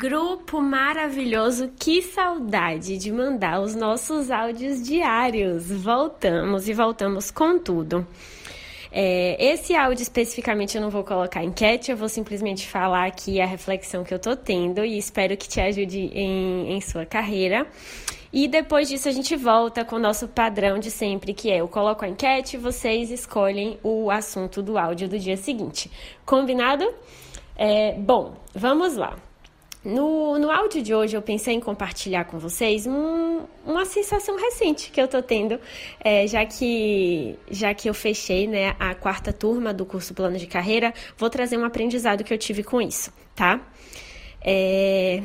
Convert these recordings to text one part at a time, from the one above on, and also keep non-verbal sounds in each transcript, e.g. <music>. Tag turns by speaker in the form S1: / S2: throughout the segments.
S1: Grupo maravilhoso, que saudade de mandar os nossos áudios diários. Voltamos e voltamos com tudo. É, esse áudio especificamente eu não vou colocar enquete, eu vou simplesmente falar aqui a reflexão que eu tô tendo e espero que te ajude em, em sua carreira. E depois disso a gente volta com o nosso padrão de sempre, que é eu coloco a enquete e vocês escolhem o assunto do áudio do dia seguinte. Combinado? É, bom, vamos lá. No, no áudio de hoje eu pensei em compartilhar com vocês um, uma sensação recente que eu tô tendo, é, já, que, já que eu fechei né, a quarta turma do curso Plano de Carreira, vou trazer um aprendizado que eu tive com isso, tá? É,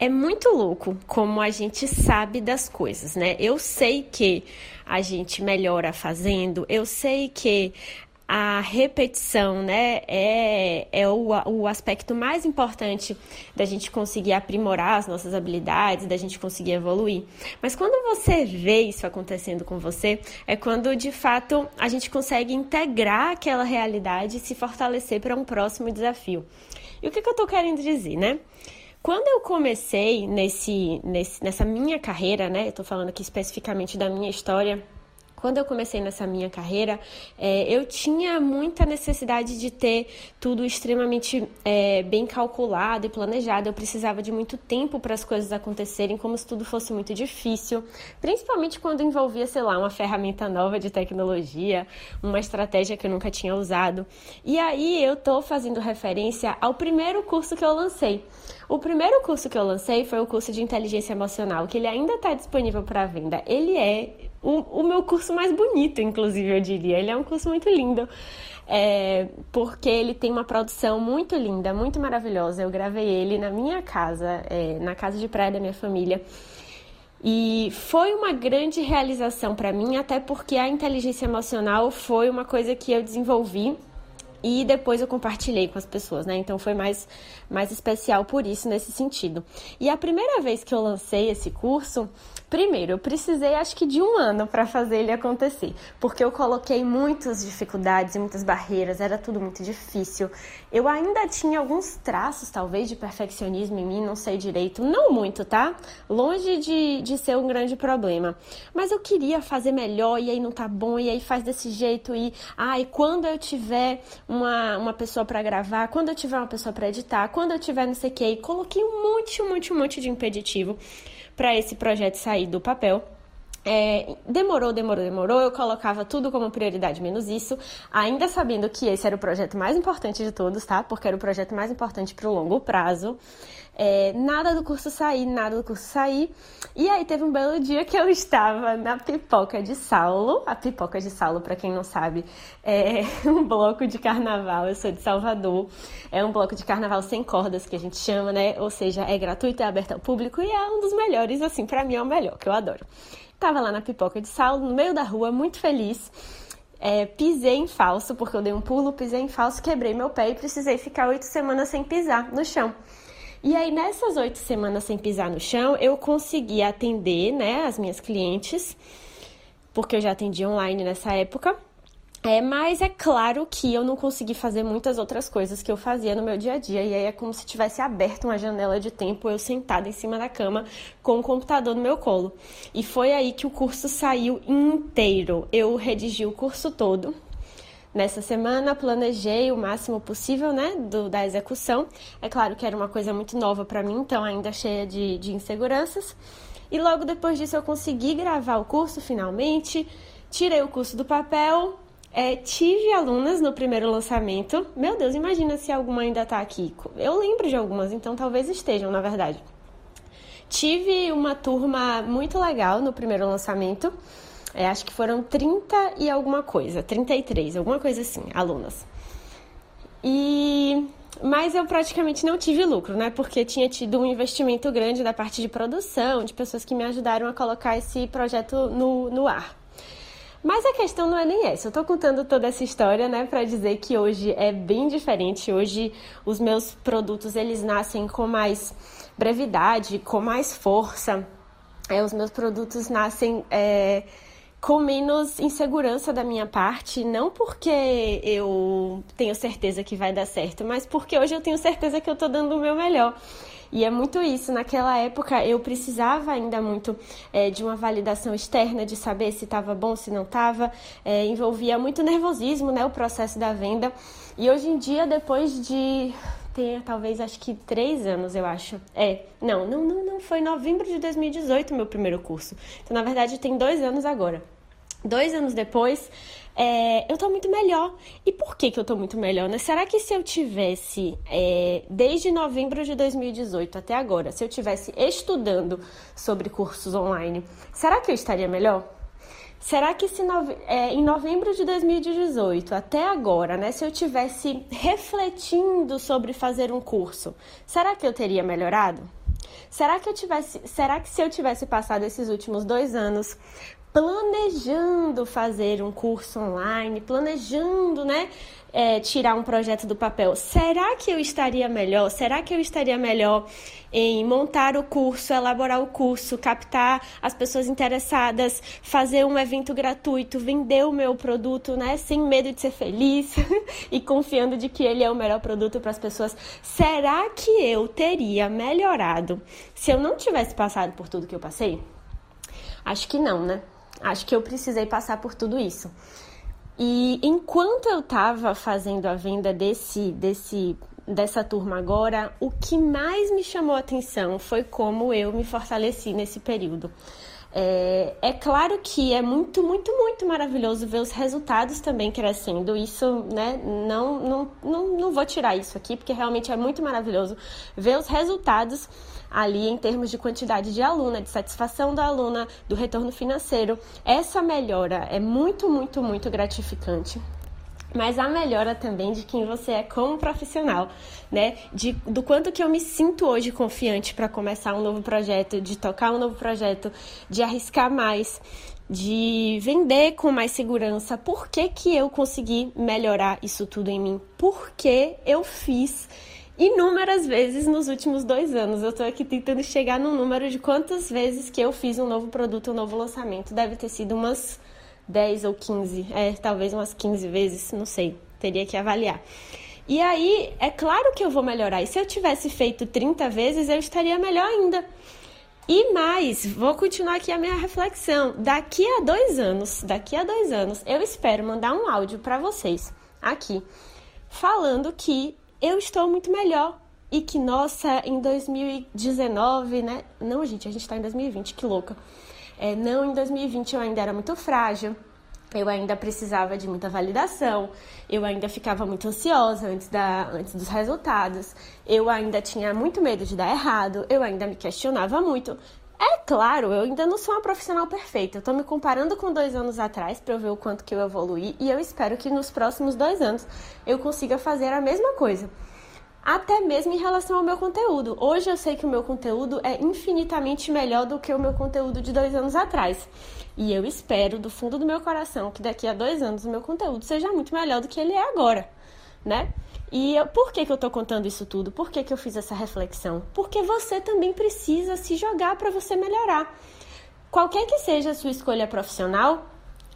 S1: é muito louco como a gente sabe das coisas, né? Eu sei que a gente melhora fazendo, eu sei que a repetição, né, é, é o, o aspecto mais importante da gente conseguir aprimorar as nossas habilidades, da gente conseguir evoluir. Mas quando você vê isso acontecendo com você, é quando de fato a gente consegue integrar aquela realidade e se fortalecer para um próximo desafio. E o que, que eu estou querendo dizer, né? Quando eu comecei nesse, nesse, nessa minha carreira, né? Tô falando aqui especificamente da minha história quando eu comecei nessa minha carreira, é, eu tinha muita necessidade de ter tudo extremamente é, bem calculado e planejado. Eu precisava de muito tempo para as coisas acontecerem, como se tudo fosse muito difícil, principalmente quando envolvia, sei lá, uma ferramenta nova de tecnologia, uma estratégia que eu nunca tinha usado. E aí eu tô fazendo referência ao primeiro curso que eu lancei. O primeiro curso que eu lancei foi o curso de inteligência emocional, que ele ainda está disponível para venda. Ele é o, meu curso mais bonito, inclusive, eu diria. Ele é um curso muito lindo, é, porque ele tem uma produção muito linda, muito maravilhosa. Eu gravei ele na minha casa, é, na casa de praia da minha família. E foi uma grande realização para mim, até porque a inteligência emocional foi uma coisa que eu desenvolvi e depois eu compartilhei com as pessoas, né? Então foi mais, mais especial por isso, nesse sentido. E a primeira vez que eu lancei esse curso, Primeiro, eu precisei acho que de um ano para fazer ele acontecer, porque eu coloquei muitas dificuldades e muitas barreiras, era tudo muito difícil. Eu ainda tinha alguns traços, talvez, de perfeccionismo em mim, não sei direito, não muito, tá? Longe de, de ser um grande problema. Mas eu queria fazer melhor e aí não tá bom, e aí faz desse jeito, e ai, quando eu tiver uma, uma pessoa para gravar, quando eu tiver uma pessoa para editar, quando eu tiver não sei o que, coloquei um monte, um monte, um monte de impeditivo para esse projeto sair do papel. É, demorou, demorou, demorou. Eu colocava tudo como prioridade, menos isso, ainda sabendo que esse era o projeto mais importante de todos, tá? Porque era o projeto mais importante para o longo prazo. É, nada do curso sair, nada do curso sair. E aí teve um belo dia que eu estava na Pipoca de Saulo. A Pipoca de Saulo, para quem não sabe, é <laughs> um bloco de carnaval. Eu sou de Salvador. É um bloco de carnaval sem cordas que a gente chama, né? Ou seja, é gratuito, é aberto ao público e é um dos melhores, assim, para mim é o melhor, que eu adoro. Tava lá na Pipoca de Saulo, no meio da rua, muito feliz. É, pisei em falso, porque eu dei um pulo, pisei em falso, quebrei meu pé e precisei ficar oito semanas sem pisar no chão. E aí, nessas oito semanas sem pisar no chão, eu consegui atender, né, as minhas clientes, porque eu já atendi online nessa época. É, mas é claro que eu não consegui fazer muitas outras coisas que eu fazia no meu dia a dia. E aí é como se tivesse aberto uma janela de tempo, eu sentada em cima da cama com o computador no meu colo. E foi aí que o curso saiu inteiro. Eu redigi o curso todo, Nessa semana planejei o máximo possível, né, do, da execução. É claro que era uma coisa muito nova para mim, então ainda cheia de, de inseguranças. E logo depois disso eu consegui gravar o curso finalmente, tirei o curso do papel, é, tive alunas no primeiro lançamento. Meu Deus, imagina se alguma ainda está aqui. Eu lembro de algumas, então talvez estejam, na verdade. Tive uma turma muito legal no primeiro lançamento. É, acho que foram 30 e alguma coisa, 33, alguma coisa assim, alunas. E mas eu praticamente não tive lucro, né? Porque tinha tido um investimento grande da parte de produção, de pessoas que me ajudaram a colocar esse projeto no, no ar. Mas a questão não é nem essa. Eu tô contando toda essa história, né, para dizer que hoje é bem diferente. Hoje os meus produtos eles nascem com mais brevidade, com mais força. É, os meus produtos nascem é, com menos insegurança da minha parte, não porque eu tenho certeza que vai dar certo, mas porque hoje eu tenho certeza que eu tô dando o meu melhor. E é muito isso. Naquela época eu precisava ainda muito é, de uma validação externa, de saber se estava bom, se não estava. É, envolvia muito nervosismo, né? O processo da venda. E hoje em dia, depois de tem talvez acho que três anos, eu acho. É, não, não, não, não, foi novembro de 2018 meu primeiro curso. Então, na verdade, tem dois anos agora. Dois anos depois, é, eu tô muito melhor. E por que, que eu tô muito melhor, né? Será que se eu tivesse, é, desde novembro de 2018 até agora, se eu tivesse estudando sobre cursos online, será que eu estaria melhor? Será que se nove... é, em novembro de 2018 até agora, né, se eu tivesse refletindo sobre fazer um curso, será que eu teria melhorado? Será que eu tivesse, será que se eu tivesse passado esses últimos dois anos planejando fazer um curso online, planejando, né, é, tirar um projeto do papel, será que eu estaria melhor? Será que eu estaria melhor em montar o curso, elaborar o curso, captar as pessoas interessadas, fazer um evento gratuito, vender o meu produto, né, sem medo de ser feliz <laughs> e confiando de que ele é o melhor produto para as pessoas? Será que eu teria melhorado se eu não tivesse passado por tudo que eu passei? Acho que não, né? Acho que eu precisei passar por tudo isso. E enquanto eu estava fazendo a venda desse, desse, dessa turma agora, o que mais me chamou a atenção foi como eu me fortaleci nesse período. É, é, claro que é muito, muito, muito maravilhoso ver os resultados também crescendo. Isso, né? Não, não, não, não vou tirar isso aqui, porque realmente é muito maravilhoso ver os resultados ali em termos de quantidade de aluna, de satisfação da aluna, do retorno financeiro. Essa melhora é muito, muito, muito gratificante mas a melhora também de quem você é como profissional, né? De, do quanto que eu me sinto hoje confiante para começar um novo projeto, de tocar um novo projeto, de arriscar mais, de vender com mais segurança. Por que, que eu consegui melhorar isso tudo em mim? Porque eu fiz inúmeras vezes nos últimos dois anos. Eu estou aqui tentando chegar no número de quantas vezes que eu fiz um novo produto, um novo lançamento. Deve ter sido umas 10 ou 15, é, talvez umas 15 vezes, não sei, teria que avaliar. E aí, é claro que eu vou melhorar. E se eu tivesse feito 30 vezes, eu estaria melhor ainda. E mais, vou continuar aqui a minha reflexão. Daqui a dois anos, daqui a dois anos, eu espero mandar um áudio para vocês aqui, falando que eu estou muito melhor. E que, nossa, em 2019, né? Não, gente, a gente tá em 2020, que louca. É, não, em 2020 eu ainda era muito frágil. Eu ainda precisava de muita validação, eu ainda ficava muito ansiosa antes, da, antes dos resultados, eu ainda tinha muito medo de dar errado, eu ainda me questionava muito. É claro, eu ainda não sou uma profissional perfeita. Eu tô me comparando com dois anos atrás para eu ver o quanto que eu evoluí e eu espero que nos próximos dois anos eu consiga fazer a mesma coisa. Até mesmo em relação ao meu conteúdo. Hoje eu sei que o meu conteúdo é infinitamente melhor do que o meu conteúdo de dois anos atrás. E eu espero, do fundo do meu coração, que daqui a dois anos o meu conteúdo seja muito melhor do que ele é agora, né? E eu, por que, que eu tô contando isso tudo? Por que, que eu fiz essa reflexão? Porque você também precisa se jogar para você melhorar. Qualquer que seja a sua escolha profissional,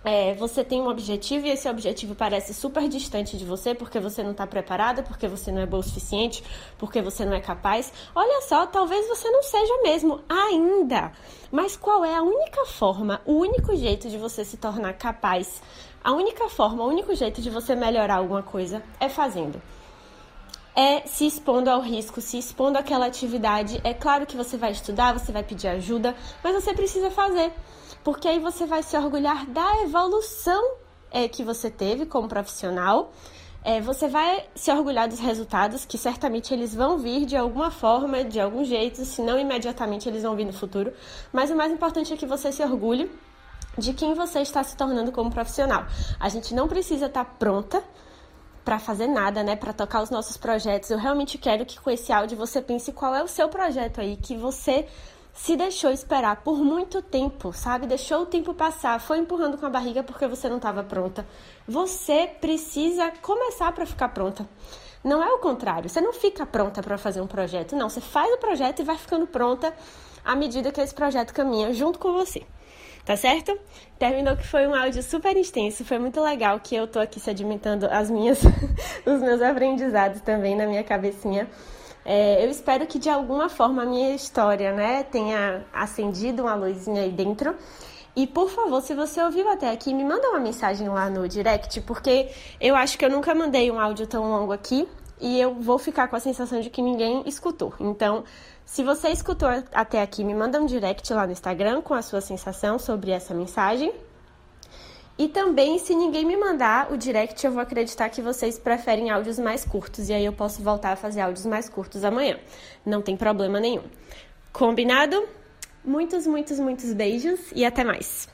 S1: é, você tem um objetivo e esse objetivo parece super distante de você porque você não está preparada, porque você não é boa o suficiente, porque você não é capaz. Olha só, talvez você não seja mesmo ainda. Mas qual é a única forma, o único jeito de você se tornar capaz? A única forma, o único jeito de você melhorar alguma coisa é fazendo é se expondo ao risco, se expondo àquela atividade. É claro que você vai estudar, você vai pedir ajuda, mas você precisa fazer porque aí você vai se orgulhar da evolução é, que você teve como profissional. É, você vai se orgulhar dos resultados, que certamente eles vão vir de alguma forma, de algum jeito, se não imediatamente eles vão vir no futuro. Mas o mais importante é que você se orgulhe de quem você está se tornando como profissional. A gente não precisa estar pronta para fazer nada, né, para tocar os nossos projetos. Eu realmente quero que com esse áudio você pense qual é o seu projeto aí, que você se deixou esperar por muito tempo, sabe? Deixou o tempo passar, foi empurrando com a barriga porque você não estava pronta. Você precisa começar para ficar pronta. Não é o contrário, você não fica pronta para fazer um projeto, não. Você faz o projeto e vai ficando pronta à medida que esse projeto caminha junto com você. Tá certo? Terminou que foi um áudio super extenso, foi muito legal que eu tô aqui sedimentando as minhas, <laughs> os meus aprendizados também na minha cabecinha. É, eu espero que de alguma forma a minha história, né, tenha acendido uma luzinha aí dentro. E por favor, se você ouviu até aqui, me manda uma mensagem lá no direct, porque eu acho que eu nunca mandei um áudio tão longo aqui e eu vou ficar com a sensação de que ninguém escutou. Então, se você escutou até aqui, me manda um direct lá no Instagram com a sua sensação sobre essa mensagem. E também, se ninguém me mandar o direct, eu vou acreditar que vocês preferem áudios mais curtos. E aí eu posso voltar a fazer áudios mais curtos amanhã. Não tem problema nenhum. Combinado? Muitos, muitos, muitos beijos e até mais.